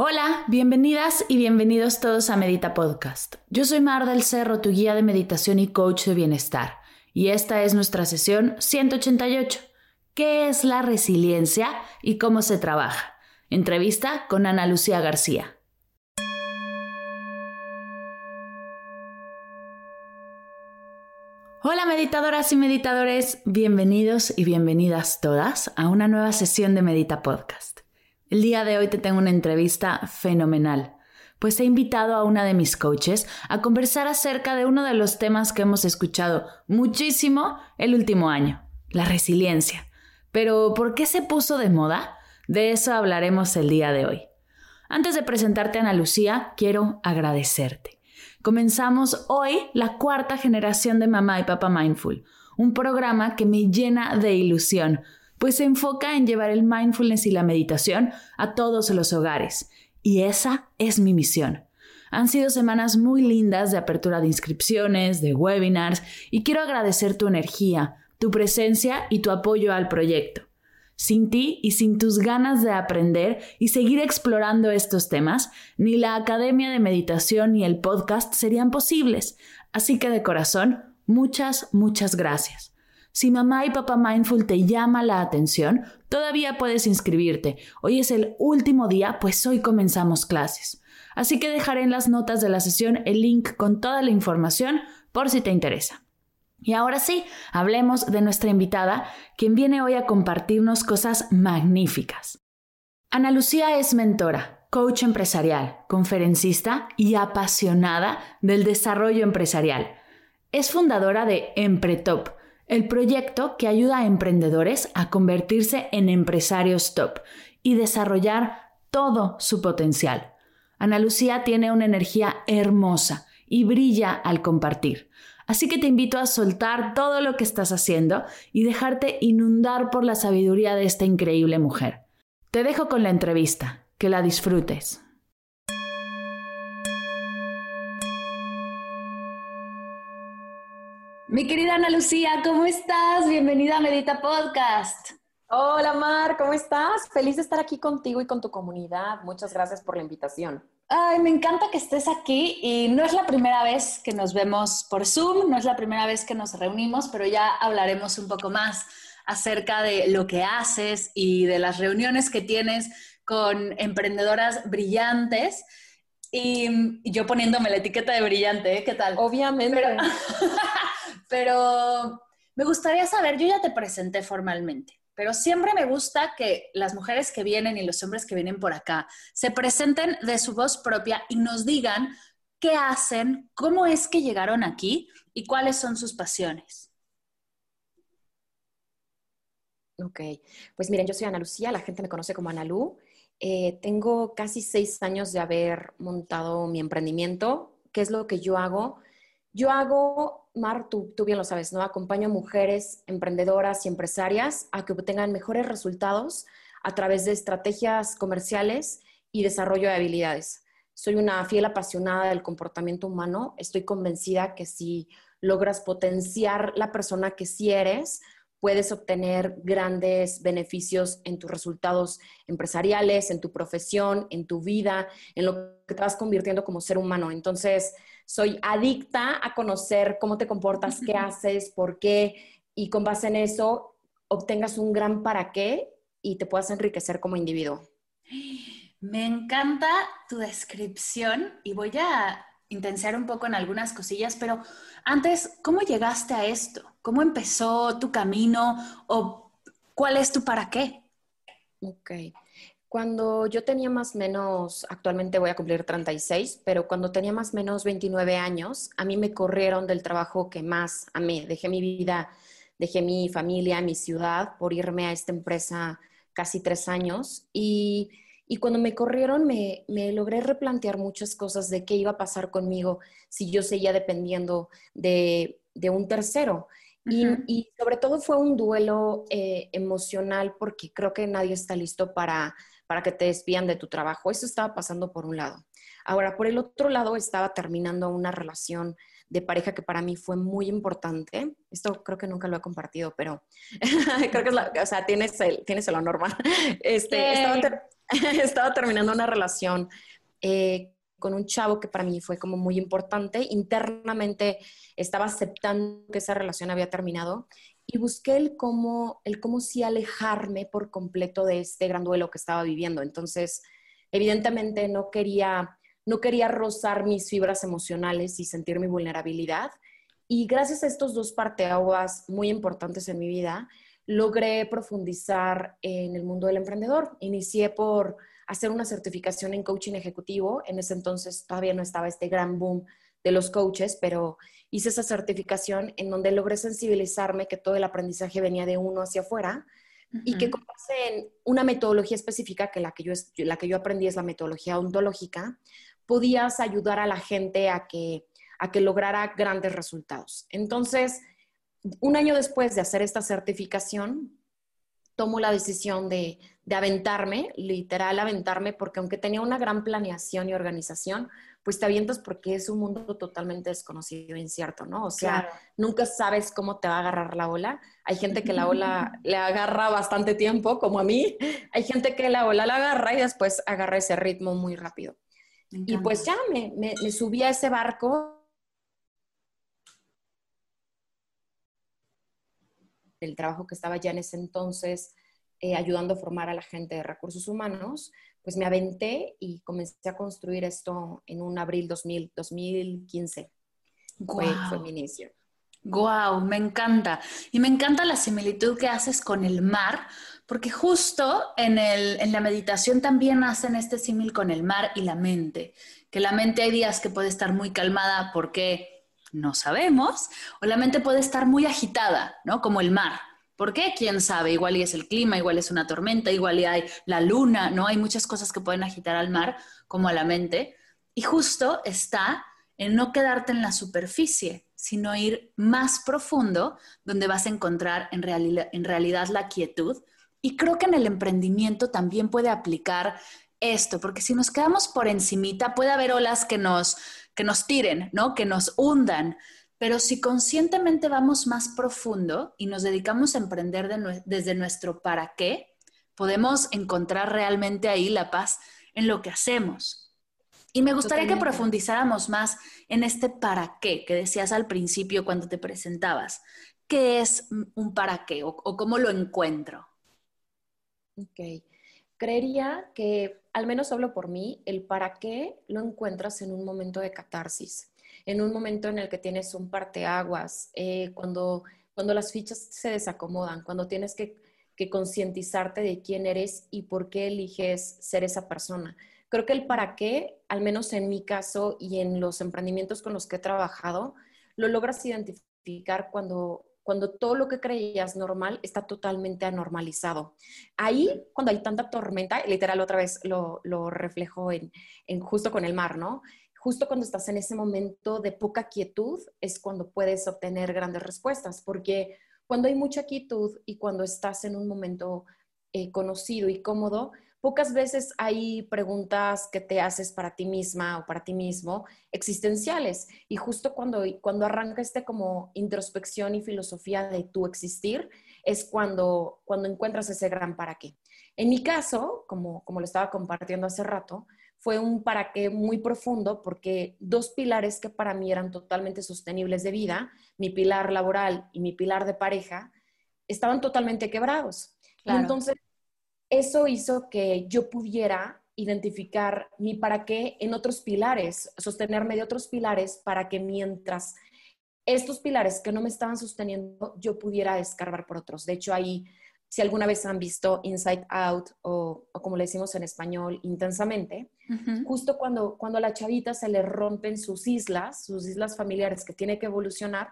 Hola, bienvenidas y bienvenidos todos a Medita Podcast. Yo soy Mar del Cerro, tu guía de meditación y coach de bienestar. Y esta es nuestra sesión 188. ¿Qué es la resiliencia y cómo se trabaja? Entrevista con Ana Lucía García. Hola meditadoras y meditadores, bienvenidos y bienvenidas todas a una nueva sesión de Medita Podcast. El día de hoy te tengo una entrevista fenomenal, pues he invitado a una de mis coaches a conversar acerca de uno de los temas que hemos escuchado muchísimo el último año, la resiliencia. Pero ¿por qué se puso de moda? De eso hablaremos el día de hoy. Antes de presentarte a Ana Lucía, quiero agradecerte. Comenzamos hoy la cuarta generación de Mamá y Papá Mindful, un programa que me llena de ilusión, pues se enfoca en llevar el mindfulness y la meditación a todos los hogares. Y esa es mi misión. Han sido semanas muy lindas de apertura de inscripciones, de webinars, y quiero agradecer tu energía, tu presencia y tu apoyo al proyecto. Sin ti y sin tus ganas de aprender y seguir explorando estos temas, ni la Academia de Meditación ni el podcast serían posibles. Así que de corazón, muchas, muchas gracias. Si mamá y papá mindful te llama la atención, todavía puedes inscribirte. Hoy es el último día, pues hoy comenzamos clases. Así que dejaré en las notas de la sesión el link con toda la información por si te interesa. Y ahora sí, hablemos de nuestra invitada, quien viene hoy a compartirnos cosas magníficas. Ana Lucía es mentora, coach empresarial, conferencista y apasionada del desarrollo empresarial. Es fundadora de Empretop, el proyecto que ayuda a emprendedores a convertirse en empresarios top y desarrollar todo su potencial. Ana Lucía tiene una energía hermosa y brilla al compartir. Así que te invito a soltar todo lo que estás haciendo y dejarte inundar por la sabiduría de esta increíble mujer. Te dejo con la entrevista. Que la disfrutes. Mi querida Ana Lucía, ¿cómo estás? Bienvenida a Medita Podcast. Hola Mar, ¿cómo estás? Feliz de estar aquí contigo y con tu comunidad. Muchas gracias por la invitación. Ay, me encanta que estés aquí y no es la primera vez que nos vemos por Zoom, no es la primera vez que nos reunimos, pero ya hablaremos un poco más acerca de lo que haces y de las reuniones que tienes con emprendedoras brillantes. Y, yo poniéndome la etiqueta de brillante, ¿eh? ¿qué tal? Obviamente. Pero, pero me gustaría saber, yo ya te presenté formalmente, pero siempre me gusta que las mujeres que vienen y los hombres que vienen por acá se presenten de su voz propia y nos digan qué hacen, cómo es que llegaron aquí y cuáles son sus pasiones. Ok, pues miren, yo soy Ana Lucía, la gente me conoce como Ana Lu. Eh, tengo casi seis años de haber montado mi emprendimiento. ¿Qué es lo que yo hago? Yo hago, Mar, tú, bien lo sabes, ¿no? Acompaño a mujeres emprendedoras y empresarias a que obtengan mejores resultados a través de estrategias comerciales y desarrollo de habilidades. Soy una fiel apasionada del comportamiento humano. Estoy convencida que si logras potenciar la persona que sí eres, puedes obtener grandes beneficios en tus resultados empresariales, en tu profesión, en tu vida, en lo que te vas convirtiendo como ser humano. Entonces, soy adicta a conocer cómo te comportas, qué haces, por qué, y con base en eso obtengas un gran para qué y te puedas enriquecer como individuo. Me encanta tu descripción y voy a intensiar un poco en algunas cosillas, pero antes, ¿cómo llegaste a esto? ¿Cómo empezó tu camino o cuál es tu para qué? Ok. Cuando yo tenía más o menos, actualmente voy a cumplir 36, pero cuando tenía más o menos 29 años, a mí me corrieron del trabajo que más amé. Dejé mi vida, dejé mi familia, mi ciudad por irme a esta empresa casi tres años y, cuando me corrieron me, logré replantear muchas cosas de qué iba a pasar conmigo si yo seguía dependiendo de, un tercero. y, sobre todo fue un duelo eh, emocional porque creo que nadie está listo para, para que te despidan de tu trabajo. Eso estaba pasando por un lado. Ahora, por el otro lado, estaba terminando una relación de pareja que para mí fue muy importante. Esto creo que nunca lo he compartido, pero creo que es la, o sea, tienes el, tienes el honor, Este, estaba, terminando una relación eh, con un chavo que para mí fue como muy importante. Internamente estaba aceptando que esa relación había terminado y busqué el cómo, el cómo sí alejarme por completo de este gran duelo que estaba viviendo. Entonces, evidentemente no quería no quería rozar mis fibras emocionales y sentir mi vulnerabilidad. Y gracias a estos dos parteaguas muy importantes en mi vida, logré profundizar en el mundo del emprendedor. Inicié por hacer una certificación en coaching ejecutivo. En ese entonces todavía no estaba este gran boom de los coaches, pero hice esa certificación en donde logré sensibilizarme que todo el aprendizaje venía de uno hacia afuera y que con en una metodología específica, que la que, yo, la que yo aprendí es la metodología ontológica, podías ayudar a la gente a que, a que lograra grandes resultados. Entonces, un año después de hacer esta certificación, tomo la decisión de, de, aventarme, literal aventarme, porque aunque tenía una gran planeación y organización, pues te avientas porque es un mundo totalmente desconocido e incierto, ¿no? O sea, nunca sabes cómo te va a agarrar la ola. Hay gente que la ola le agarra bastante tiempo, como a mí. Hay gente que la ola la agarra y después agarra ese ritmo muy rápido. Y pues ya me, me, subí a ese barco. El trabajo que estaba ya en ese entonces eh, ayudando a formar a la gente de recursos humanos, pues me aventé y comencé a construir esto en un abril 2000, 2015. Fue, fue mi inicio. Wow, me encanta. Y me encanta la similitud que haces con el mar, porque justo en, la meditación también hacen este símil con el mar y la mente, que la mente hay días que puede estar muy calmada porque no sabemos, o la mente puede estar muy agitada, ¿no? Como el mar. ¿Por qué? ¿Quién sabe? Igual y es el clima, igual es una tormenta, igual y hay la luna, ¿no? Hay muchas cosas que pueden agitar al mar como a la mente. Y justo está en no quedarte en la superficie, sino ir más profundo, donde vas a encontrar en, realidad la quietud, y creo que en el emprendimiento también puede aplicar esto, porque si nos quedamos por encimita, puede haber olas que nos, que nos tiren, ¿no? Que nos hundan. Pero si conscientemente vamos más profundo y nos dedicamos a emprender desde nuestro para qué, podemos encontrar realmente ahí la paz en lo que hacemos. Y me gustaría que profundizáramos más en este para qué que decías al principio cuando te presentabas. ¿Qué es un para qué o cómo lo encuentro? Ok. Creería que, al menos hablo por mí, el para qué lo encuentras en un momento de catarsis, en un momento en el que tienes un parteaguas, eh, cuando, cuando las fichas se desacomodan, cuando tienes que, que concientizarte de quién eres y por qué eliges ser esa persona. Creo que el para qué, al menos en mi caso y en los emprendimientos con los que he trabajado, lo logras identificar cuando cuando todo lo que creías normal está totalmente anormalizado. Ahí, cuando hay tanta tormenta, literal otra vez lo, lo reflejo en, en, justo con el mar, ¿no? Justo cuando estás en ese momento de poca quietud es cuando puedes obtener grandes respuestas, porque cuando hay mucha quietud y cuando estás en un momento eh, conocido y cómodo, pocas veces hay preguntas que te haces para ti misma o para ti mismo existenciales. Y justo cuando, cuando arranca este como introspección y filosofía de tu existir, es cuando, cuando encuentras ese gran para qué. En mi caso, como, como lo estaba compartiendo hace rato, fue un para qué muy profundo porque dos pilares que para mí eran totalmente sostenibles de vida, mi pilar laboral y mi pilar de pareja, estaban totalmente quebrados. entonces eso hizo que yo pudiera identificar mi para qué en otros pilares, sostenerme de otros pilares para que mientras estos pilares que no me estaban sosteniendo, yo pudiera escarbar por otros. De hecho, ahí, si alguna vez han visto Inside Out o, como le decimos en español, intensamente, justo cuando, cuando a la chavita se le rompen sus islas, sus islas familiares que tiene que evolucionar,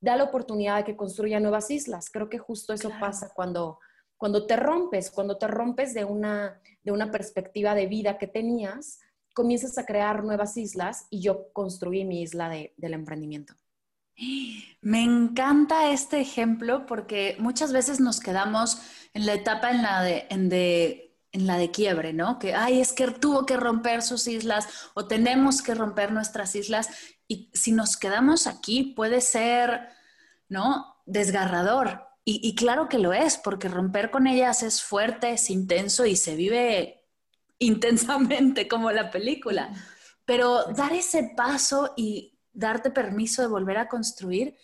da la oportunidad de que construya nuevas islas. Creo que justo eso pasa cuando cuando te rompes, cuando te rompes de una, de una perspectiva de vida que tenías, comienzas a crear nuevas islas y yo construí mi isla del emprendimiento. Me encanta este ejemplo porque muchas veces nos quedamos en la etapa en la de, en de, en la de quiebre, ¿no? Que, ay, es que tuvo que romper sus islas o tenemos que romper nuestras islas. Y si nos quedamos aquí puede ser, ¿no? Desgarrador. Y, claro que lo es, porque romper con ellas es fuerte, es intenso y se vive intensamente como la película. Pero dar ese paso y darte permiso de volver a construir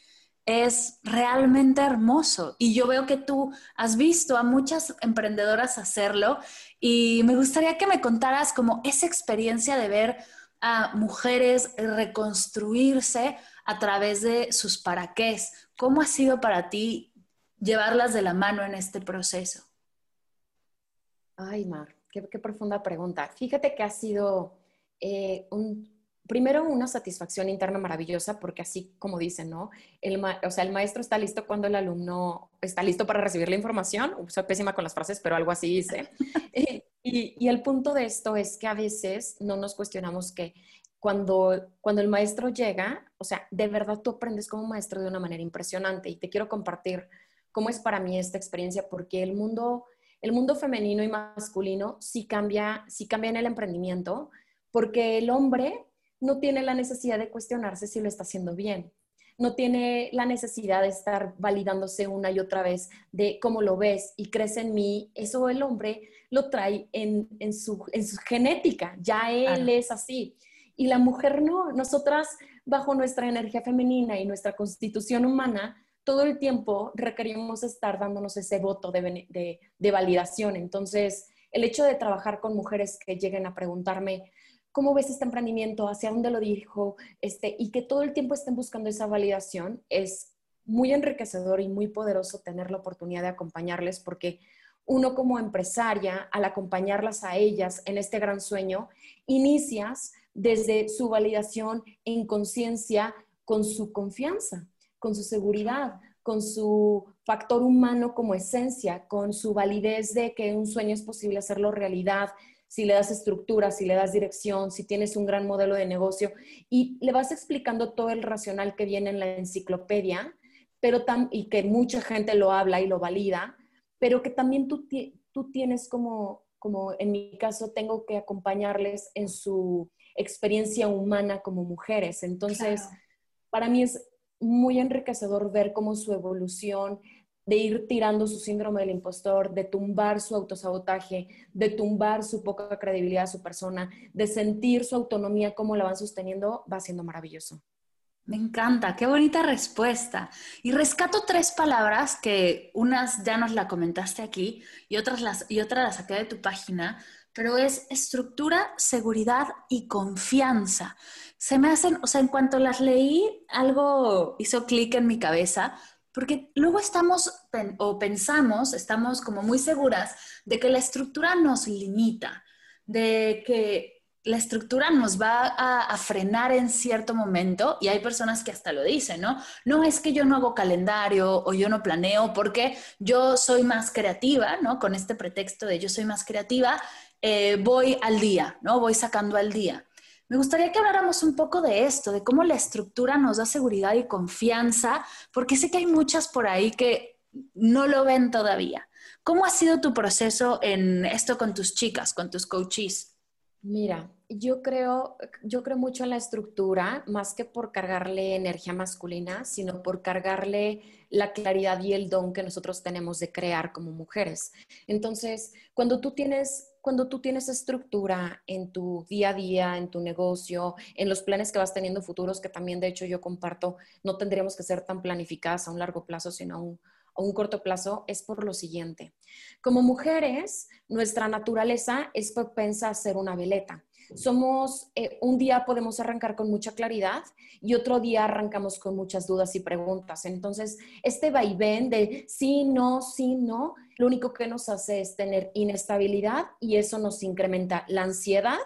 es realmente hermoso. Y yo veo que tú has visto a muchas emprendedoras hacerlo y me gustaría que me contaras como esa experiencia de ver a mujeres reconstruirse a través de sus paraqués. ¿Cómo ha sido para ti llevarlas de la mano en este proceso? Ay, Mar, qué, profunda pregunta. Fíjate que ha sido eh, un, primero una satisfacción interna maravillosa, porque así como dicen, ¿no? El, o sea, el maestro está listo cuando el alumno está listo para recibir la información. Soy pésima con las frases, pero algo así dice. y, y, el punto de esto es que a veces no nos cuestionamos que cuando, cuando el maestro llega, o sea, de verdad tú aprendes como maestro de una manera impresionante. Y te quiero compartir cómo es para mí esta experiencia, porque el mundo, el mundo femenino y masculino sí cambia, sí cambia en el emprendimiento, porque el hombre no tiene la necesidad de cuestionarse si lo está haciendo bien. No tiene la necesidad de estar validándose una y otra vez de cómo lo ves y crees en mí. Eso el hombre lo trae en, su, genética, ya él es así. Y la mujer no. Nosotras, bajo nuestra energía femenina y nuestra constitución humana, todo el tiempo requerimos estar dándonos ese voto de, validación. Entonces, el hecho de trabajar con mujeres que lleguen a preguntarme, ¿cómo ves este emprendimiento? ¿Hacia dónde lo dirijo? Este, y que todo el tiempo estén buscando esa validación, es muy enriquecedor y muy poderoso tener la oportunidad de acompañarles porque uno como empresaria, al acompañarlas a ellas en este gran sueño, inicias desde su validación en conciencia con su confianza con su seguridad, con su factor humano como esencia, con su validez de que un sueño es posible hacerlo realidad, si le das estructura, si le das dirección, si tienes un gran modelo de negocio y le vas explicando todo el racional que viene en la enciclopedia, pero y que mucha gente lo habla y lo valida, pero que también tú, tú tienes como, como en mi caso, tengo que acompañarles en su experiencia humana como mujeres. Entonces, para mí es muy enriquecedor ver cómo su evolución de ir tirando su síndrome del impostor, de tumbar su autosabotaje, de tumbar su poca credibilidad a su persona, de sentir su autonomía, cómo la van sosteniendo, va siendo maravilloso. Me encanta, qué bonita respuesta. Y rescato tres palabras que unas ya nos la comentaste aquí y otras las, y otra las saqué de tu página, pero es estructura, seguridad y confianza. Se me hacen, o sea, en cuanto las leí, algo hizo clic en mi cabeza, porque luego estamos o pensamos, estamos como muy seguras de que la estructura nos limita, de que la estructura nos va a, a, frenar en cierto momento y hay personas que hasta lo dicen, ¿no? No es que yo no hago calendario o yo no planeo porque yo soy más creativa, ¿no? Con este pretexto de yo soy más creativa eh, voy al día, ¿no? Voy sacando al día. Me gustaría que habláramos un poco de esto, de cómo la estructura nos da seguridad y confianza, porque sé que hay muchas por ahí que no lo ven todavía. ¿Cómo ha sido tu proceso en esto con tus chicas, con tus coaches? Mira, yo creo, yo creo mucho en la estructura, más que por cargarle energía masculina, sino por cargarle la claridad y el don que nosotros tenemos de crear como mujeres. Entonces, cuando tú tienes cuando tú tienes estructura en tu día a día, en tu negocio, en los planes que vas teniendo futuros, que también de hecho yo comparto, no tendríamos que ser tan planificadas a un largo plazo, sino a un, a un corto plazo, es por lo siguiente. Como mujeres, nuestra naturaleza es propensa a ser una veleta somos, eh, un día podemos arrancar con mucha claridad y otro día arrancamos con muchas dudas y preguntas. Entonces, este vaivén de sí, no, sí, no, lo único que nos hace es tener inestabilidad y eso nos incrementa la ansiedad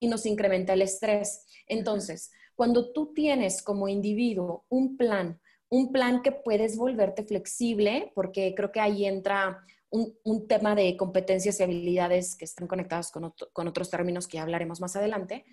y nos incrementa el estrés. Entonces, cuando tú tienes como individuo un plan, un plan que puedes volverte flexible, porque creo que ahí entra un, tema de competencias y habilidades que están conectados con, con otros términos que hablaremos más adelante,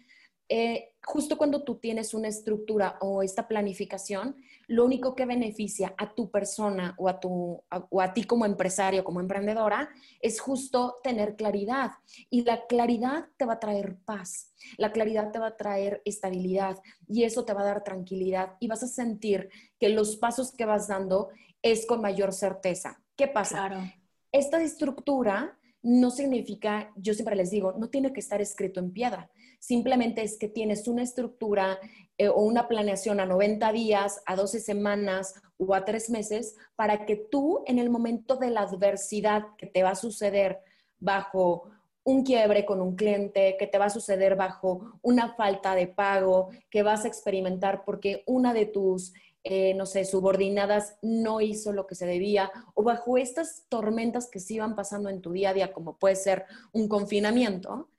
eh, justo cuando tú tienes una estructura o esta planificación, lo único que beneficia a tu persona o a, tu, o a ti como empresario, como emprendedora, es justo tener claridad. Y la claridad te va a traer paz, la claridad te va a traer estabilidad y eso te va a dar tranquilidad y vas a sentir que los pasos que vas dando es con mayor certeza. ¿Qué pasa? Esta estructura no significa, yo siempre les digo, no tiene que estar escrito en piedra. Simplemente es que tienes una estructura eh, o una planeación a 90 días, a 12 semanas o a 3 meses para que tú en el momento de la adversidad que te va a suceder bajo un quiebre con un cliente, que te va a suceder bajo una falta de pago, que vas a experimentar porque una de tus eh, no sé, subordinadas no hizo lo que se debía, o bajo estas tormentas que se iban pasando en tu día a día, como puede ser un confinamiento,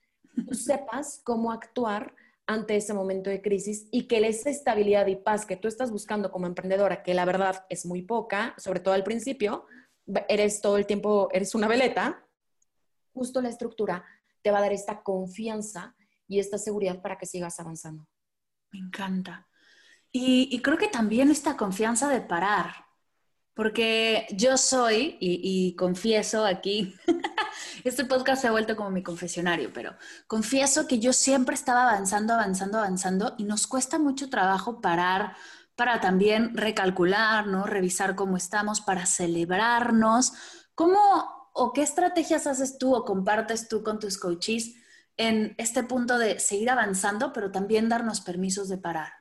tú sepas cómo actuar ante ese momento de crisis y que esa estabilidad y paz que tú estás buscando como emprendedora, que la verdad es muy poca, sobre todo al principio, eres todo el tiempo, eres una veleta, justo la estructura te va a dar esta confianza y esta seguridad para que sigas avanzando. Me encanta. Y, creo que también esta confianza de parar, porque yo soy, y, confieso aquí, este podcast se ha vuelto como mi confesionario, pero confieso que yo siempre estaba avanzando, avanzando, avanzando y nos cuesta mucho trabajo parar para también recalcular, ¿no? Revisar cómo estamos, para celebrarnos. ¿Cómo o qué estrategias haces tú o compartes tú con tus coaches en este punto de seguir avanzando, pero también darnos permisos de parar?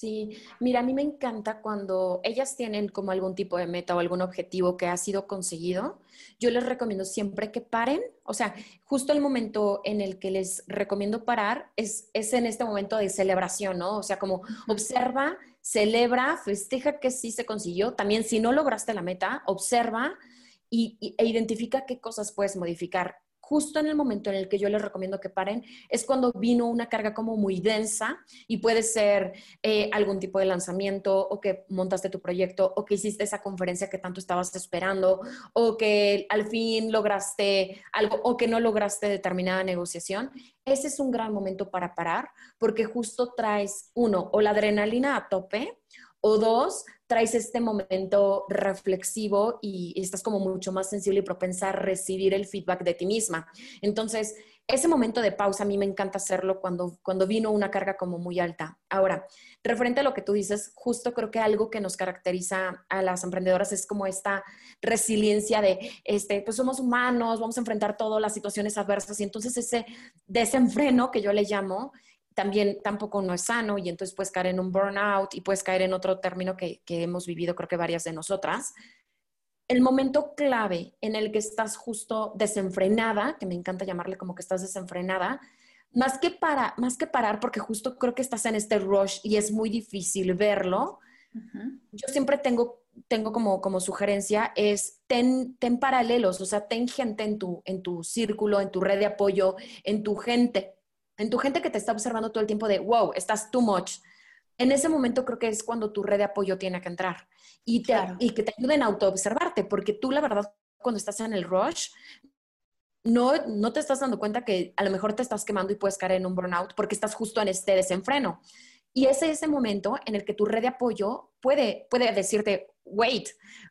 Sí, mira, a mí me encanta cuando ellas tienen como algún tipo de meta o algún objetivo que ha sido conseguido. Yo les recomiendo siempre que paren, o sea, justo el momento en el que les recomiendo parar es, es en este momento de celebración, ¿no? O sea, como observa, celebra, festeja que sí se consiguió. También si no lograste la meta, observa y, e identifica qué cosas puedes modificar justo en el momento en el que yo les recomiendo que paren, es cuando vino una carga como muy densa y puede ser eh, algún tipo de lanzamiento o que montaste tu proyecto o que hiciste esa conferencia que tanto estabas esperando o que al fin lograste algo o que no lograste determinada negociación. Ese es un gran momento para parar porque justo traes, uno, o la adrenalina a tope o dos, traes este momento reflexivo y estás como mucho más sensible y propensa a recibir el feedback de ti misma. Entonces, ese momento de pausa a mí me encanta hacerlo cuando, cuando vino una carga como muy alta. Ahora, referente a lo que tú dices, justo creo que algo que nos caracteriza a las emprendedoras es como esta resiliencia de, este, pues somos humanos, vamos a enfrentar todas las situaciones adversas y entonces ese desenfreno que yo le llamo, también tampoco no es sano y entonces puedes caer en un burnout y puedes caer en otro término que, hemos vivido creo que varias de nosotras. El momento clave en el que estás justo desenfrenada, que me encanta llamarle como que estás desenfrenada, más que, para, más que parar, porque justo creo que estás en este rush y es muy difícil verlo, yo siempre tengo, tengo como, como sugerencia es ten, ten paralelos, o sea, ten gente en tu, en tu círculo, en tu red de apoyo, en tu gente en tu gente que te está observando todo el tiempo de, wow, estás too much. En ese momento creo que es cuando tu red de apoyo tiene que entrar y, y que te ayuden a autoobservarte, porque tú la verdad cuando estás en el rush, no, no te estás dando cuenta que a lo mejor te estás quemando y puedes caer en un burnout porque estás justo en este desenfreno. Y ese es ese momento en el que tu red de apoyo puede, puede decirte, wait,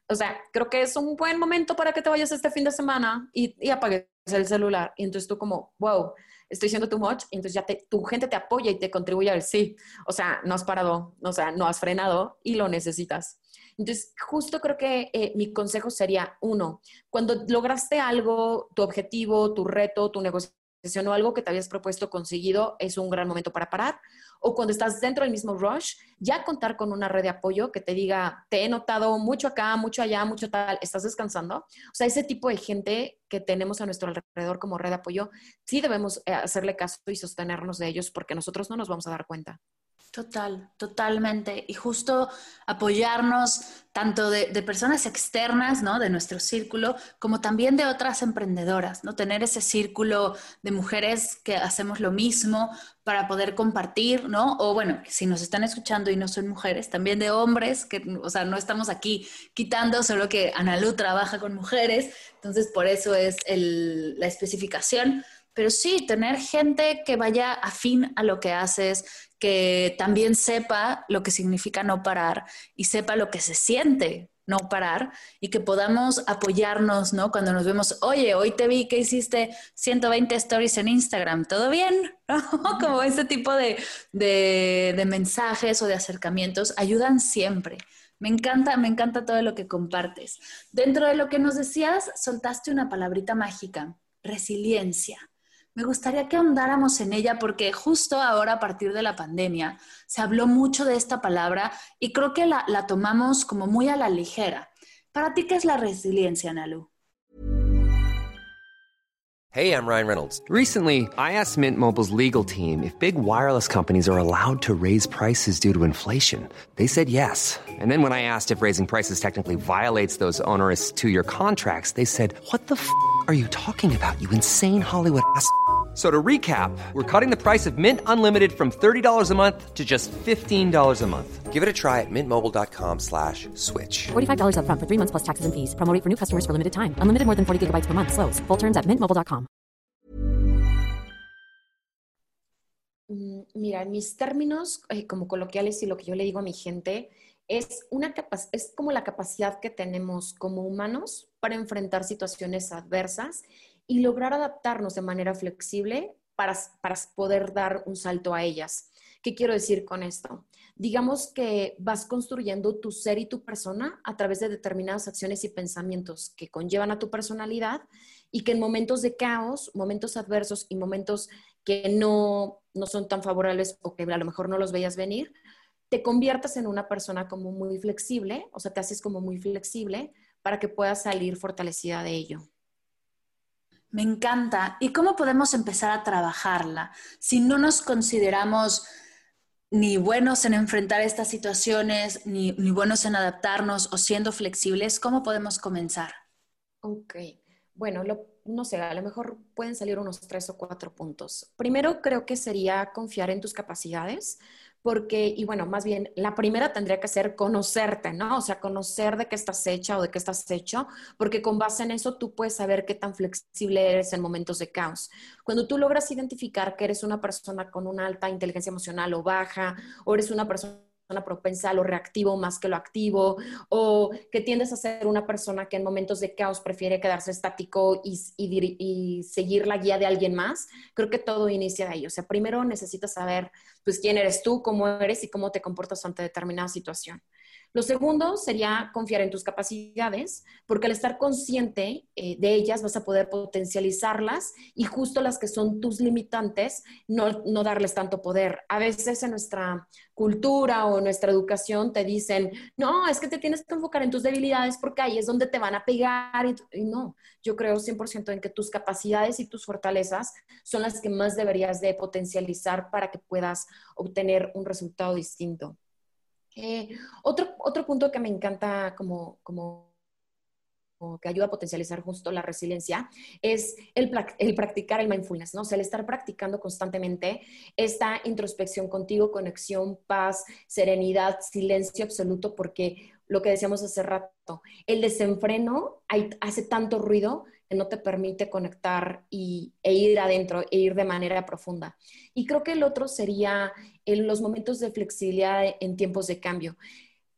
o sea, creo que es un buen momento para que te vayas este fin de semana y, y apagues el celular. Y entonces tú como, wow, estoy siendo too much, y entonces ya te, tu gente te apoya y te contribuye al sí. O sea, no has parado, o sea, no has frenado y lo necesitas. Entonces, justo creo que eh, mi consejo sería, uno, cuando lograste algo, tu objetivo, tu reto, tu negocio, o algo que te habías propuesto conseguido, es un gran momento para parar. O cuando estás dentro del mismo rush, ya contar con una red de apoyo que te diga, te he notado mucho acá, mucho allá, mucho tal, ¿estás descansando? O sea, ese tipo de gente que tenemos a nuestro alrededor como red de apoyo, sí debemos eh, hacerle caso y sostenernos de ellos porque nosotros no nos vamos a dar cuenta. Total, totalmente. Y justo apoyarnos tanto de, personas externas, ¿no? De nuestro círculo, como también de otras emprendedoras, ¿no? Tener ese círculo de mujeres que hacemos lo mismo para poder compartir, ¿no? O bueno, si nos están escuchando y no son mujeres, también de hombres, que, o sea, no estamos aquí quitando, solo que Analu trabaja con mujeres, entonces por eso es la especificación pero sí, tener gente que vaya afín a lo que haces, que también sepa lo que significa no parar y sepa lo que se siente no parar y que podamos apoyarnos, ¿no? Cuando nos vemos, oye, hoy te vi que hiciste 120 stories en Instagram, ¿todo bien? Como ese tipo de, de, mensajes o de acercamientos ayudan siempre. Me encanta, me encanta todo lo que compartes. Dentro de lo que nos decías, soltaste una palabrita mágica, resiliencia. Me gustaría que ahondáramos en ella porque justo ahora, a partir de la pandemia, se habló mucho de esta palabra y creo que la, la tomamos como muy a la ligera. ¿Para ti qué es la resiliencia, Nalu? Hey, I'm Ryan Reynolds. Recently, I asked Mint Mobile's legal team if big wireless companies are allowed to raise prices due to inflation. They said yes. And then when I asked if raising prices technically violates those onerous two-year contracts, they said, "What the f*** are you talking about? You insane Hollywood ass." So to recap, we're cutting the price of Mint Unlimited from $30 a month to just $15 a month. Give it a try at mintmobile.com slash switch. $45 up front for three months plus taxes and fees. Promo for new customers for limited time. Unlimited more than 40 gigabytes per month. Slows. Full terms at mintmobile.com. Mm, mira, en mis términos eh, como coloquiales y lo que yo le digo a mi gente es, una es como la capacidad que tenemos como humanos para enfrentar situaciones adversas y lograr adaptarnos de manera flexible para, para poder dar un salto a ellas. ¿Qué quiero decir con esto? Digamos que vas construyendo tu ser y tu persona a través de determinadas acciones y pensamientos que conllevan a tu personalidad y que en momentos de caos, momentos adversos y momentos que no, no son tan favorables o que a lo mejor no los veías venir, te conviertas en una persona como muy flexible, o sea, te haces como muy flexible para que puedas salir fortalecida de ello. Me encanta. ¿Y cómo podemos empezar a trabajarla? Si no nos consideramos ni buenos en enfrentar estas situaciones, ni, buenos en adaptarnos o siendo flexibles, ¿cómo podemos comenzar? Ok. Bueno, no sé, a lo mejor pueden salir unos tres o cuatro puntos. Primero, creo que sería confiar en tus capacidades porque, y bueno, más bien, la primera tendría que ser conocerte, ¿no? O sea, conocer de qué estás hecha o de qué estás hecho, porque con base en eso tú puedes saber qué tan flexible eres en momentos de caos. Cuando tú logras identificar que eres una persona con una alta inteligencia emocional o baja, o eres una persona una propensa a lo reactivo más que lo activo, o que tiendes a ser una persona que en momentos de caos prefiere quedarse estático y, y, seguir la guía de alguien más, creo que todo inicia de ahí. O sea, primero necesitas saber, pues, quién eres tú, cómo eres y cómo te comportas ante determinada situación. Lo segundo sería confiar en tus capacidades, porque al estar consciente eh, de ellas vas a poder potencializarlas y justo las que son tus limitantes, no, no darles tanto poder. A veces en nuestra cultura o nuestra educación te dicen, no, es que te tienes que enfocar en tus debilidades porque ahí es donde te van a pegar. Y, y no, yo creo 100% en que tus capacidades y tus fortalezas son las que más deberías de potencializar para que puedas obtener un resultado distinto. Eh, otro, otro punto que me encanta como, como, que ayuda a potencializar justo la resiliencia es el, el, practicar el mindfulness, ¿no? O sea, el estar practicando constantemente esta introspección contigo, conexión, paz, serenidad, silencio absoluto, porque lo que decíamos hace rato, el desenfreno hace tanto ruido no te permite conectar y, e ir adentro, e ir de manera profunda. Y creo que el otro sería en los momentos de flexibilidad en tiempos de cambio.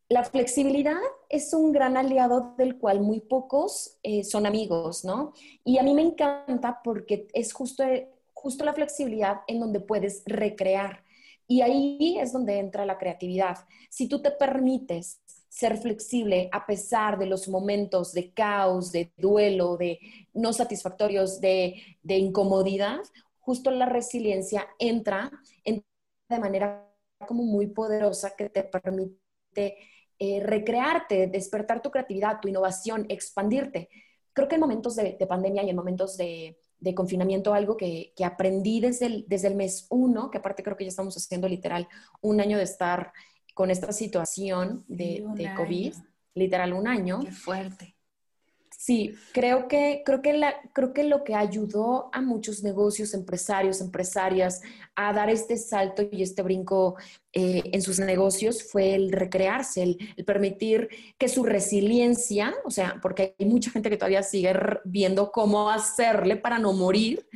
La flexibilidad es un gran aliado del cual muy pocos eh, son amigos, ¿no? Y a mí me encanta porque es justo, justo la flexibilidad en donde puedes recrear. Y ahí es donde entra la creatividad. Si tú te permites ser flexible a pesar de los momentos de caos, de duelo, de no satisfactorios, de, incomodidad, justo la resiliencia entra, de manera como muy poderosa que te permite eh, recrearte, despertar tu creatividad, tu innovación, expandirte. Creo que en momentos de, pandemia y en momentos de, de confinamiento, algo que, que aprendí desde el, desde el mes uno, que aparte creo que ya estamos haciendo literal un año de estar con esta situación de, de COVID, literal un año. Qué fuerte. Sí, creo que, creo, que la, creo que lo que ayudó a muchos negocios, empresarios, empresarias a dar este salto y este brinco eh, en sus negocios fue el recrearse, el, permitir que su resiliencia, o sea, porque hay mucha gente que todavía sigue viendo cómo hacerle para no morir,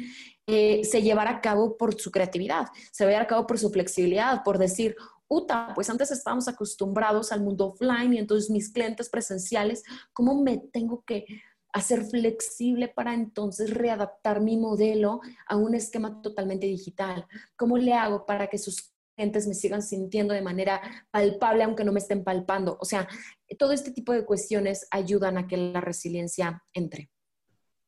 eh, se llevara a cabo por su creatividad, se llevara a cabo por su flexibilidad, por decir, Uta, pues antes estábamos acostumbrados al mundo offline y entonces mis clientes presenciales, ¿cómo me tengo que hacer flexible para entonces readaptar mi modelo a un esquema totalmente digital? ¿Cómo le hago para que sus clientes me sigan sintiendo de manera palpable aunque no me estén palpando? O sea, todo este tipo de cuestiones ayudan a que la resiliencia entre.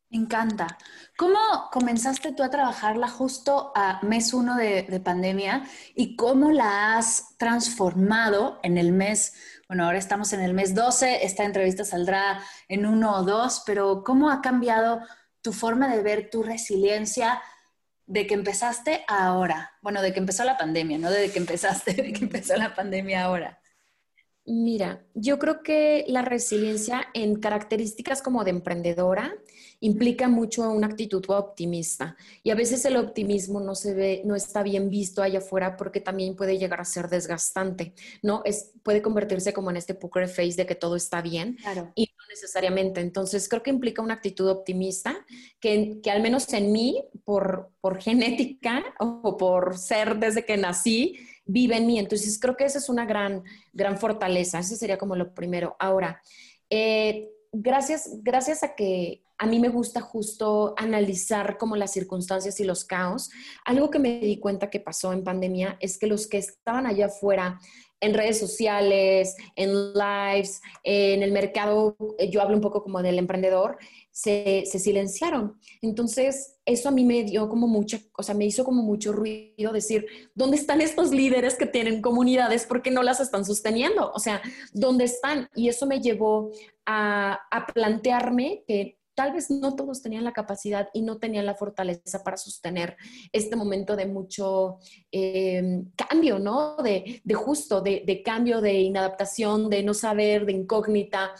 Encanta. ¿Cómo comenzaste tú a trabajarla justo a mes uno de, pandemia y cómo la has transformado en el mes, bueno, ahora estamos en el mes 12, esta entrevista saldrá en uno o dos, pero cómo ha cambiado tu forma de ver tu resiliencia de que empezaste ahora? Bueno, de que empezó la pandemia, no de que empezaste, de que empezó la pandemia ahora. Mira, yo creo que la resiliencia en características como de emprendedora implica mucho una actitud optimista y a veces el optimismo no se ve, no está bien visto allá afuera porque también puede llegar a ser desgastante, ¿no? Es, puede convertirse como en este poker face de que todo está bien y no necesariamente. Entonces creo que implica una actitud optimista que, que al menos en mí, por, por genética o por ser desde que nací, vive en mí. Entonces creo que esa es una gran, gran fortaleza. Ese sería como lo primero. Ahora, eh, gracias, gracias a que a mí me gusta justo analizar como las circunstancias y los caos, algo que me di cuenta que pasó en pandemia es que los que estaban allá afuera en redes sociales, en lives, en el mercado, yo hablo un poco como del emprendedor, se, silenciaron. Entonces, eso a mí me dio como mucha, o sea, me hizo como mucho ruido decir, ¿dónde están estos líderes que tienen comunidades? porque no las están sosteniendo? O sea, ¿dónde están? Y eso me llevó a, a plantearme que tal vez no todos tenían la capacidad y no tenían la fortaleza para sostener este momento de mucho eh, cambio, ¿no? De, justo, de, cambio, de inadaptación, de no saber, de incógnita.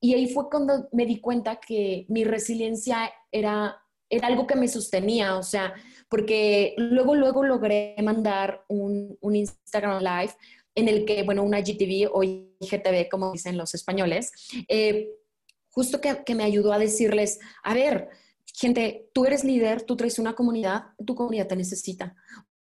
Y ahí fue cuando me di cuenta que mi resiliencia era, era algo que me sostenía, o sea, porque luego, luego logré mandar un, Instagram Live en el que, bueno, una GTV o IGTV, como dicen los españoles, eh, justo que, me ayudó a decirles, a ver, gente, tú eres líder, tú traes una comunidad, tu comunidad te necesita.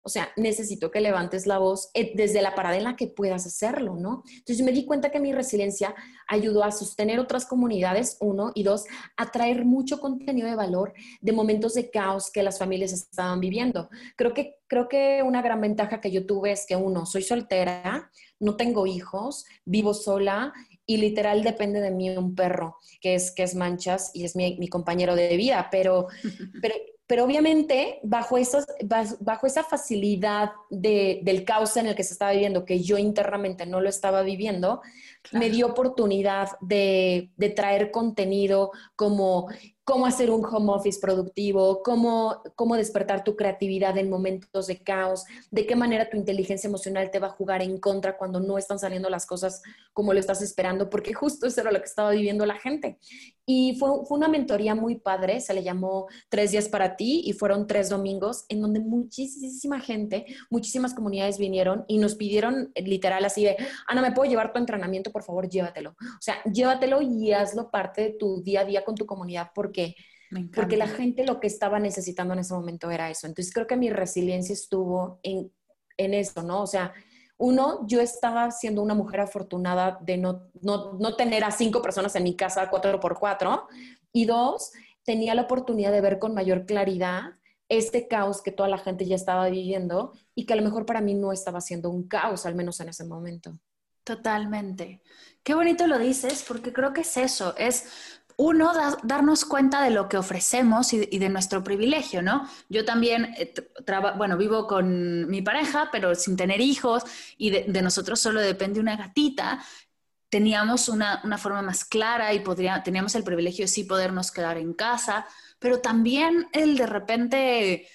O sea, necesito que levantes la voz eh, desde la parada en la que puedas hacerlo, ¿no? Entonces me di cuenta que mi resiliencia ayudó a sostener otras comunidades, uno, y dos, a traer mucho contenido de valor de momentos de caos que las familias estaban viviendo. Creo que, creo que una gran ventaja que yo tuve es que, uno, soy soltera, no tengo hijos, vivo sola y literal depende de mí un perro, que es, que es Manchas y es mi, mi compañero de vida, pero, pero, pero obviamente bajo, esos, bajo esa facilidad de, del caos en el que se estaba viviendo, que yo internamente no lo estaba viviendo, me dio oportunidad de, de traer contenido como cómo hacer un home office productivo, cómo, cómo despertar tu creatividad en momentos de caos, de qué manera tu inteligencia emocional te va a jugar en contra cuando no están saliendo las cosas como lo estás esperando, porque justo eso era lo que estaba viviendo la gente. Y fue, fue una mentoría muy padre, se le llamó Tres días para ti y fueron tres domingos en donde muchísima gente, muchísimas comunidades vinieron y nos pidieron literal así de, Ana, ¿me puedo llevar tu entrenamiento? Por favor, llévatelo. O sea, llévatelo y hazlo parte de tu día a día con tu comunidad porque porque la gente lo que estaba necesitando en ese momento era eso. Entonces creo que mi resiliencia estuvo en, en eso, ¿no? O sea, uno, yo estaba siendo una mujer afortunada de no, no, tener a cinco personas en mi casa cuatro por cuatro. Y dos, tenía la oportunidad de ver con mayor claridad este caos que toda la gente ya estaba viviendo y que a lo mejor para mí no estaba siendo un caos, al menos en ese momento. Totalmente. Qué bonito lo dices, porque creo que es eso, es uno, darnos cuenta de lo que ofrecemos y, de nuestro privilegio, ¿no? Yo también, eh, bueno, vivo con mi pareja, pero sin tener hijos y de, nosotros solo depende una gatita. teníamos una, forma más clara y podría, teníamos el privilegio de sí podernos quedar en casa, pero también el de repente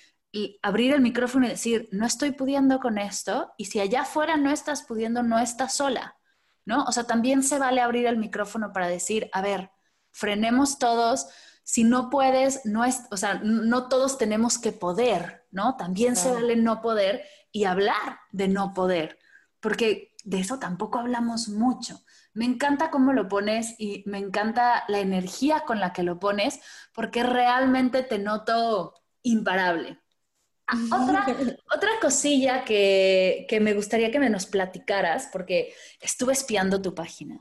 abrir el micrófono y decir, no estoy pudiendo con esto, y si allá afuera no estás pudiendo, no estás sola, ¿no? O sea, también se vale abrir el micrófono para decir, a ver, frenemos todos, si no puedes, no es, o sea, no todos tenemos que poder, ¿no? También se vale no poder y hablar de no poder, porque de eso tampoco hablamos mucho. Me encanta cómo lo pones y me encanta la energía con la que lo pones, porque realmente te noto imparable. Ah, otra, otra cosilla que, que, me gustaría que me nos platicaras, porque estuve espiando tu página.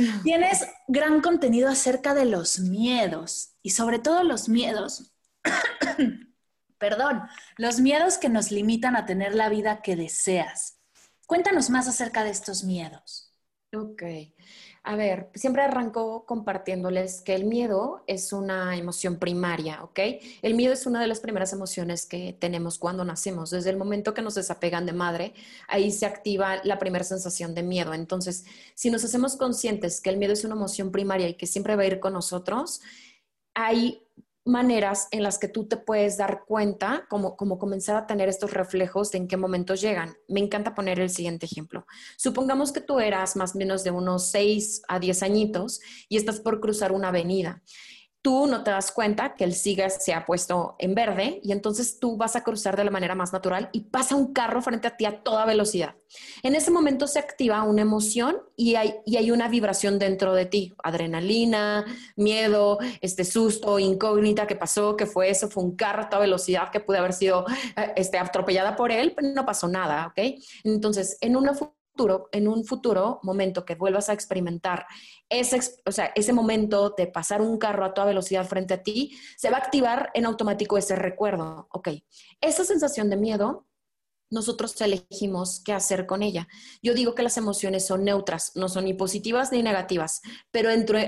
Tienes gran contenido acerca de los miedos y sobre todo los miedos, perdón, los miedos que nos limitan a tener la vida que deseas. Cuéntanos más acerca de estos miedos. Ok. A ver, siempre arranco compartiéndoles que el miedo es una emoción primaria, ¿ok? El miedo es una de las primeras emociones que tenemos cuando nacemos. Desde el momento que nos desapegan de madre, ahí se activa la primera sensación de miedo. Entonces, si nos hacemos conscientes que el miedo es una emoción primaria y que siempre va a ir con nosotros, hay maneras en las que tú te puedes dar cuenta, como, como comenzar a tener estos reflejos de en qué momentos llegan. Me encanta poner el siguiente ejemplo. Supongamos que tú eras más o menos de unos 6 a 10 añitos y estás por cruzar una avenida tú no te das cuenta que el siga se ha puesto en verde y entonces tú vas a cruzar de la manera más natural y pasa un carro frente a ti a toda velocidad. En ese momento se activa una emoción y hay, y hay una vibración dentro de ti, adrenalina, miedo, este susto, incógnita, que pasó? que fue eso? Fue un carro a toda velocidad que pude haber sido eh, este, atropellada por él, pero no pasó nada, ¿ok? Entonces, en una en un futuro momento que vuelvas a experimentar ese, o sea, ese momento de pasar un carro a toda velocidad frente a ti, se va a activar en automático ese recuerdo. Ok, esa sensación de miedo nosotros elegimos qué hacer con ella. Yo digo que las emociones son neutras, no son ni positivas ni negativas, pero dentro,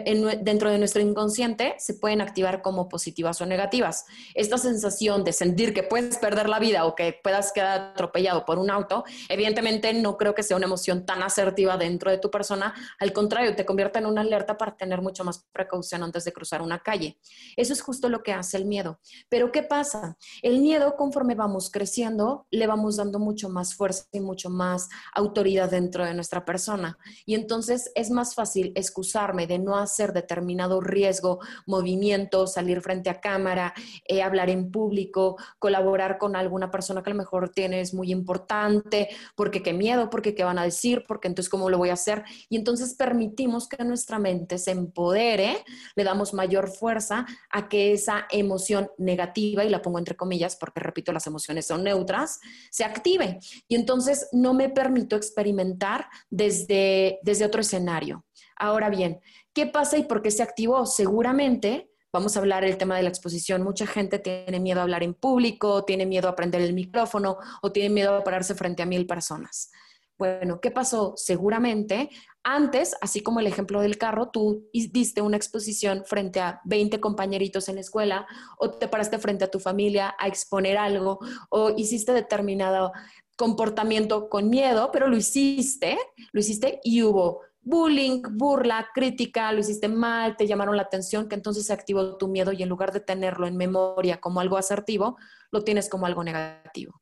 dentro, de nuestro inconsciente se pueden activar como positivas o negativas. Esta sensación de sentir que puedes perder la vida o que puedas quedar atropellado por un auto, evidentemente no creo que sea una emoción tan asertiva dentro de tu persona, al contrario, te convierte en una alerta para tener mucho más precaución antes de cruzar una calle. Eso es justo lo que hace el miedo. Pero ¿qué pasa? El miedo, conforme vamos creciendo, le vamos dando mucho más fuerza y mucho más autoridad dentro de nuestra persona. Y entonces es más fácil excusarme de no hacer determinado riesgo, movimiento, salir frente a cámara, eh, hablar en público, colaborar con alguna persona que a lo mejor tienes muy importante, porque qué miedo, porque qué van a decir, porque entonces cómo lo voy a hacer. Y entonces permitimos que nuestra mente se empodere, le damos mayor fuerza a que esa emoción negativa, y la pongo entre comillas porque repito, las emociones son neutras, se active y entonces no me permito experimentar desde, desde otro escenario. Ahora bien, ¿qué pasa y por qué se activó? Seguramente vamos a hablar el tema de la exposición. Mucha gente tiene miedo a hablar en público, tiene miedo a prender el micrófono o tiene miedo a pararse frente a mil personas. Bueno, ¿qué pasó? Seguramente antes, así como el ejemplo del carro, tú diste una exposición frente a 20 compañeritos en la escuela o te paraste frente a tu familia a exponer algo o hiciste determinado comportamiento con miedo, pero lo hiciste, lo hiciste y hubo bullying, burla, crítica, lo hiciste mal, te llamaron la atención, que entonces se activó tu miedo y en lugar de tenerlo en memoria como algo asertivo, lo tienes como algo negativo.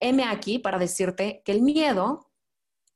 M aquí para decirte que el miedo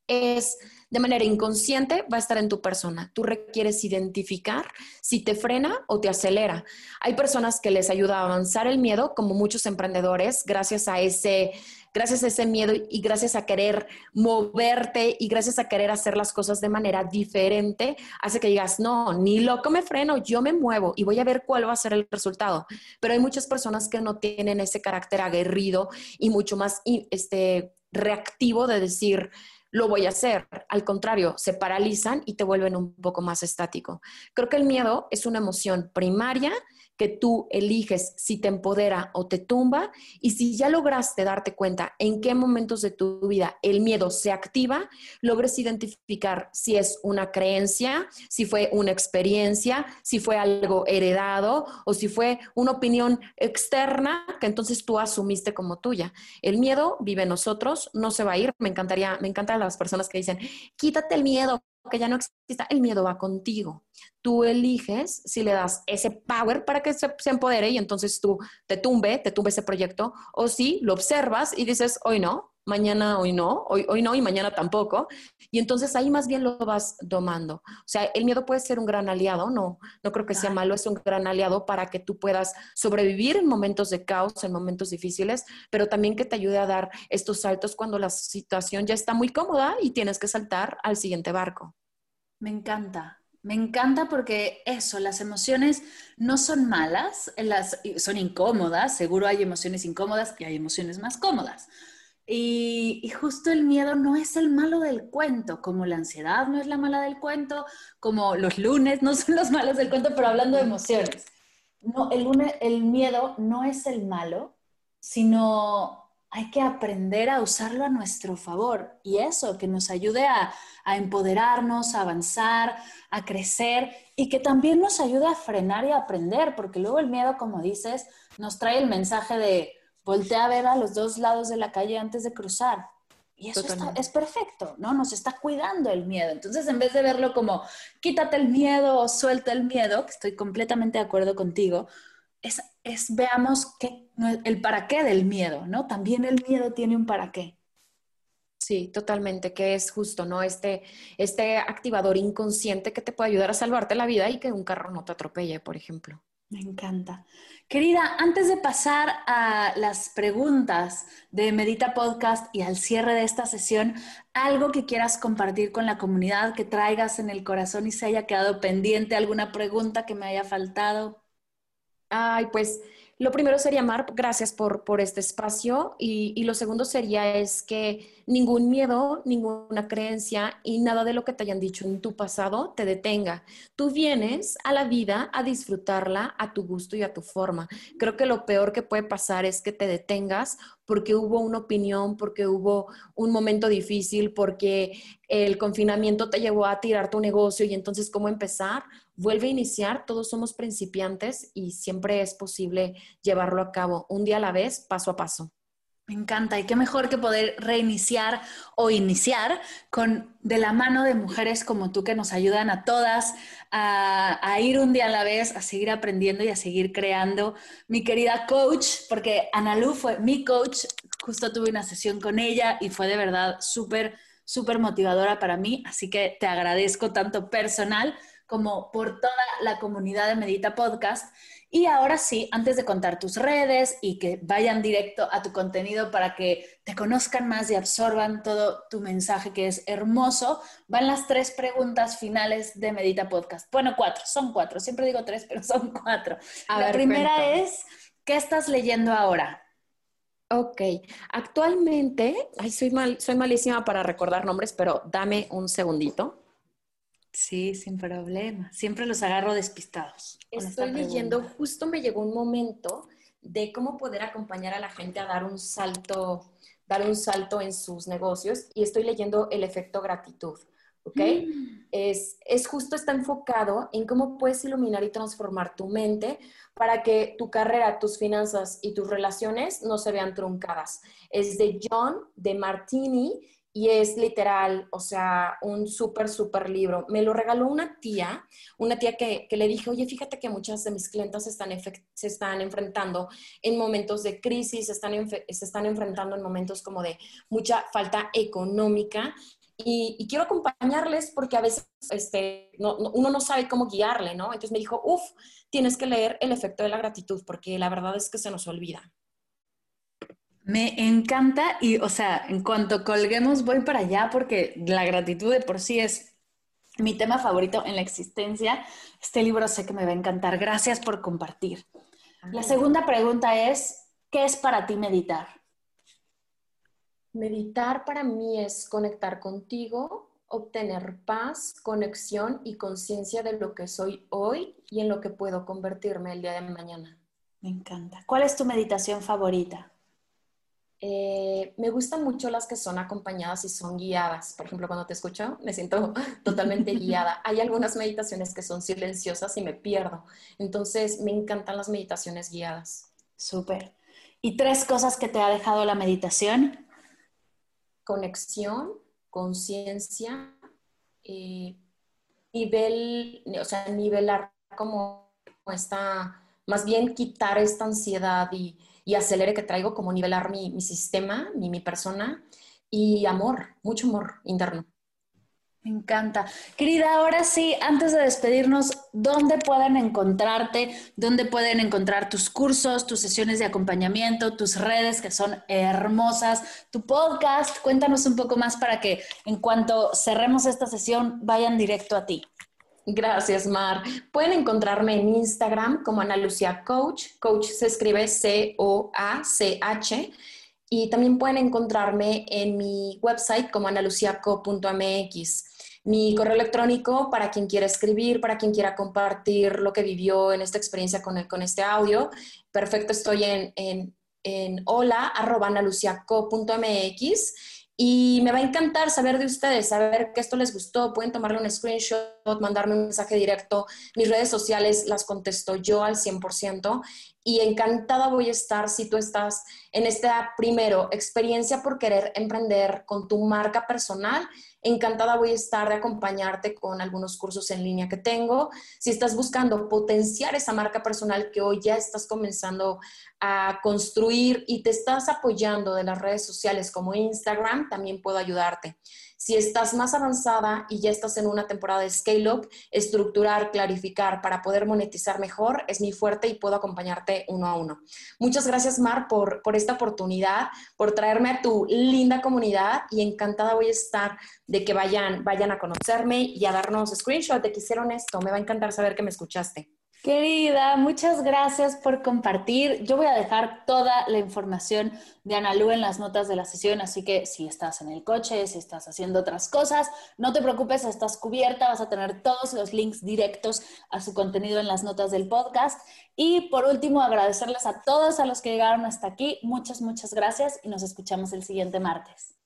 es de manera inconsciente, va a estar en tu persona. Tú requieres identificar si te frena o te acelera. Hay personas que les ayuda a avanzar el miedo, como muchos emprendedores, gracias a ese gracias a ese miedo y gracias a querer moverte y gracias a querer hacer las cosas de manera diferente, hace que digas, no, ni loco me freno, yo me muevo y voy a ver cuál va a ser el resultado. Pero hay muchas personas que no tienen ese carácter aguerrido y mucho más este, reactivo de decir, lo voy a hacer. Al contrario, se paralizan y te vuelven un poco más estático. Creo que el miedo es una emoción primaria que tú eliges si te empodera o te tumba y si ya lograste darte cuenta en qué momentos de tu vida el miedo se activa, logres identificar si es una creencia, si fue una experiencia, si fue algo heredado o si fue una opinión externa que entonces tú asumiste como tuya. El miedo vive en nosotros, no se va a ir. Me encantaría, me encantan las personas que dicen, quítate el miedo, que ya no exista, el miedo va contigo. Tú eliges si le das ese power para que se, se, empodere y entonces tú te tumbe, te tumbe ese proyecto, o si lo observas y dices, hoy no, mañana hoy no, hoy, hoy no y mañana tampoco. Y entonces ahí más bien lo vas domando. O sea, el miedo puede ser un gran aliado, no, no creo que sea malo, es un gran aliado para que tú puedas sobrevivir en momentos de caos, en momentos difíciles, pero también que te ayude a dar estos saltos cuando la situación ya está muy cómoda y tienes que saltar al siguiente barco. Me encanta, me encanta porque eso, las emociones no son malas, las, son incómodas, seguro hay emociones incómodas y hay emociones más cómodas. Y, justo el miedo no es el malo del cuento, como la ansiedad no es la mala del cuento, como los lunes no son los malos del cuento, pero hablando de emociones. No, el, lunes, el miedo no es el malo, sino hay que aprender a usarlo a nuestro favor y eso, que nos ayude a, a, empoderarnos, a avanzar, a crecer y que también nos ayude a frenar y a aprender, porque luego el miedo, como dices, nos trae el mensaje de voltea a ver a los dos lados de la calle antes de cruzar. Y eso es perfecto, ¿no? Nos está cuidando el miedo. Entonces, en vez de verlo como quítate el miedo o suelta el miedo, que estoy completamente de acuerdo contigo, es, es veamos qué, el para qué del miedo, ¿no? También el miedo tiene un para qué. Sí, totalmente, que es justo, ¿no? Este, este activador inconsciente que te puede ayudar a salvarte la vida y que un carro no te atropelle, por ejemplo. Me encanta. Querida, antes de pasar a las preguntas de Medita Podcast y al cierre de esta sesión, algo que quieras compartir con la comunidad, que traigas en el corazón y se haya quedado pendiente, alguna pregunta que me haya faltado. Ay, pues lo primero sería, Mar, gracias por, por este espacio. Y, y, lo segundo sería es que ningún miedo, ninguna creencia y nada de lo que te hayan dicho en tu pasado te detenga. Tú vienes a la vida a disfrutarla a tu gusto y a tu forma. Creo que lo peor que puede pasar es que te detengas porque hubo una opinión, porque hubo un momento difícil, porque el confinamiento te llevó a tirar tu negocio y entonces cómo empezar vuelve a iniciar, todos somos principiantes y siempre es posible llevarlo a cabo un día a la vez, paso a paso. Me encanta y qué mejor que poder reiniciar o iniciar con de la mano de mujeres como tú que nos ayudan a todas a, ir un día a la vez, a seguir aprendiendo y a seguir creando. Mi querida coach, porque Analu fue mi coach, justo tuve una sesión con ella y fue de verdad súper, súper motivadora para mí, así que te agradezco tanto personal como por toda la comunidad de Medita Podcast. Y ahora sí, antes de contar tus redes y que vayan directo a tu contenido para que te conozcan más y absorban todo tu mensaje que es hermoso, van las tres preguntas finales de Medita Podcast. Bueno, cuatro, son cuatro. Siempre digo tres, pero son cuatro. la primera es, ¿qué estás leyendo ahora? Ok, actualmente, ay, soy, mal, soy malísima para recordar nombres, pero dame un segundito. Sí, sin problema. Siempre los agarro despistados. Estoy leyendo, justo me llegó un momento de cómo poder acompañar a la gente a dar un salto, dar un salto en sus negocios y estoy leyendo el efecto gratitud. ¿ok? Mm. Es, es, justo, está enfocado en cómo puedes iluminar y transformar tu mente para que tu carrera, tus finanzas y tus relaciones no se vean truncadas. Es de John de Martini y es literal, o sea, un súper, súper libro. Me lo regaló una tía, una tía que, le dije, oye, fíjate que muchas de mis clientes se están, se están enfrentando en momentos de crisis, se están, se están enfrentando en momentos como de mucha falta económica. Y, quiero acompañarles porque a veces este, uno no sabe cómo guiarle, ¿no? Entonces me dijo, uff, tienes que leer El efecto de la gratitud porque la verdad es que se nos olvida. Me encanta y, o sea, en cuanto colguemos voy para allá porque la gratitud de por sí es mi tema favorito en la existencia. Este libro sé que me va a encantar. Gracias por compartir. La segunda pregunta es, ¿qué es para ti meditar? Meditar para mí es conectar contigo, obtener paz, conexión y conciencia de lo que soy hoy y en lo que puedo convertirme el día de mañana. Me encanta. ¿Cuál es tu meditación favorita? Eh, me gustan mucho las que son acompañadas y son guiadas. Por ejemplo, cuando te escucho, me siento totalmente guiada. Hay algunas meditaciones que son silenciosas y me pierdo. Entonces, me encantan las meditaciones guiadas. Súper. ¿Y tres cosas que te ha dejado la meditación? Conexión, conciencia eh, nivel, o sea, nivelar como esta, más bien quitar esta ansiedad y, y acelere que traigo, como nivelar mi, sistema, mi, mi persona y amor, mucho amor interno. Me encanta. Querida, ahora sí, antes de despedirnos, ¿dónde pueden encontrarte? ¿Dónde pueden encontrar tus cursos, tus sesiones de acompañamiento, tus redes que son hermosas, tu podcast? Cuéntanos un poco más para que en cuanto cerremos esta sesión vayan directo a ti. Gracias, Mar. Pueden encontrarme en Instagram como Ana Lucía Coach. Coach se escribe C-O-A-C-H. Y también pueden encontrarme en mi website como analuciaco.mx. Mi correo electrónico para quien quiera escribir, para quien quiera compartir lo que vivió en esta experiencia con, este audio. Perfecto, estoy en, en, en hola y me va a encantar saber de ustedes, saber que esto les gustó. Pueden tomarle un screenshot, mandarme un mensaje directo. Mis redes sociales las contesto yo al 100% y encantada voy a estar si tú estás en esta, primero, experiencia por querer emprender con tu marca personal. Encantada voy a estar de acompañarte con algunos cursos en línea que tengo. Si estás buscando potenciar esa marca personal que hoy ya estás comenzando a construir y te estás apoyando de las redes sociales como Instagram, también puedo ayudarte. Si estás más avanzada y ya estás en una temporada de scale-up, estructurar, clarificar para poder monetizar mejor es mi fuerte y puedo acompañarte uno a uno. Muchas gracias, Mar, por, por esta oportunidad, por traerme a tu linda comunidad y encantada voy a estar de que vayan, vayan a conocerme y a darnos screenshot de que hicieron esto. Me va a encantar saber que me escuchaste. Querida, muchas gracias por compartir. Yo voy a dejar toda la información de Analu en las notas de la sesión, así que si estás en el coche, si estás haciendo otras cosas, no te preocupes, estás cubierta, vas a tener todos los links directos a su contenido en las notas del podcast. Y por último, agradecerles a todos a los que llegaron hasta aquí. Muchas, muchas gracias y nos escuchamos el siguiente martes.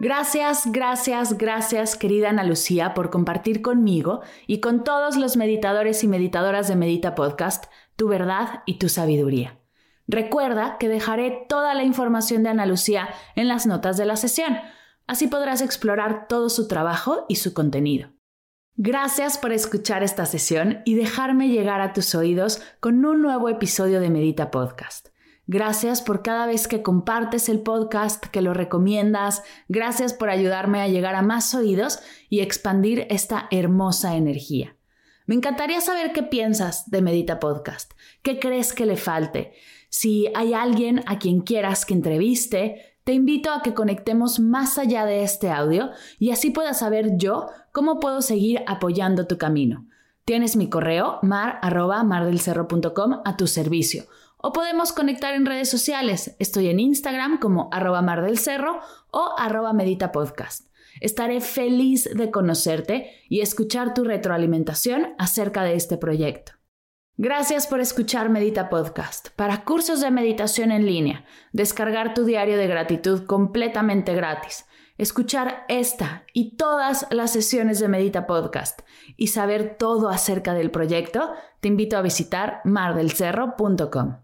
Gracias, gracias, gracias, querida Ana Lucía, por compartir conmigo y con todos los meditadores y meditadoras de Medita Podcast tu verdad y tu sabiduría. Recuerda que dejaré toda la información de Ana Lucía en las notas de la sesión, así podrás explorar todo su trabajo y su contenido. Gracias por escuchar esta sesión y dejarme llegar a tus oídos con un nuevo episodio de Medita Podcast. Gracias por cada vez que compartes el podcast, que lo recomiendas. Gracias por ayudarme a llegar a más oídos y expandir esta hermosa energía. Me encantaría saber qué piensas de Medita Podcast. ¿Qué crees que le falte? Si hay alguien a quien quieras que entreviste, te invito a que conectemos más allá de este audio y así pueda saber yo cómo puedo seguir apoyando tu camino. Tienes mi correo mar@mardelcerro.com a tu servicio o podemos conectar en redes sociales. Estoy en Instagram como arroba mar del cerro o arroba medita podcast. Estaré feliz de conocerte y escuchar tu retroalimentación acerca de este proyecto. Gracias por escuchar Medita Podcast. Para cursos de meditación en línea, descargar tu diario de gratitud completamente gratis, escuchar esta y todas las sesiones de Medita Podcast y saber todo acerca del proyecto, te invito a visitar mardelcerro.com.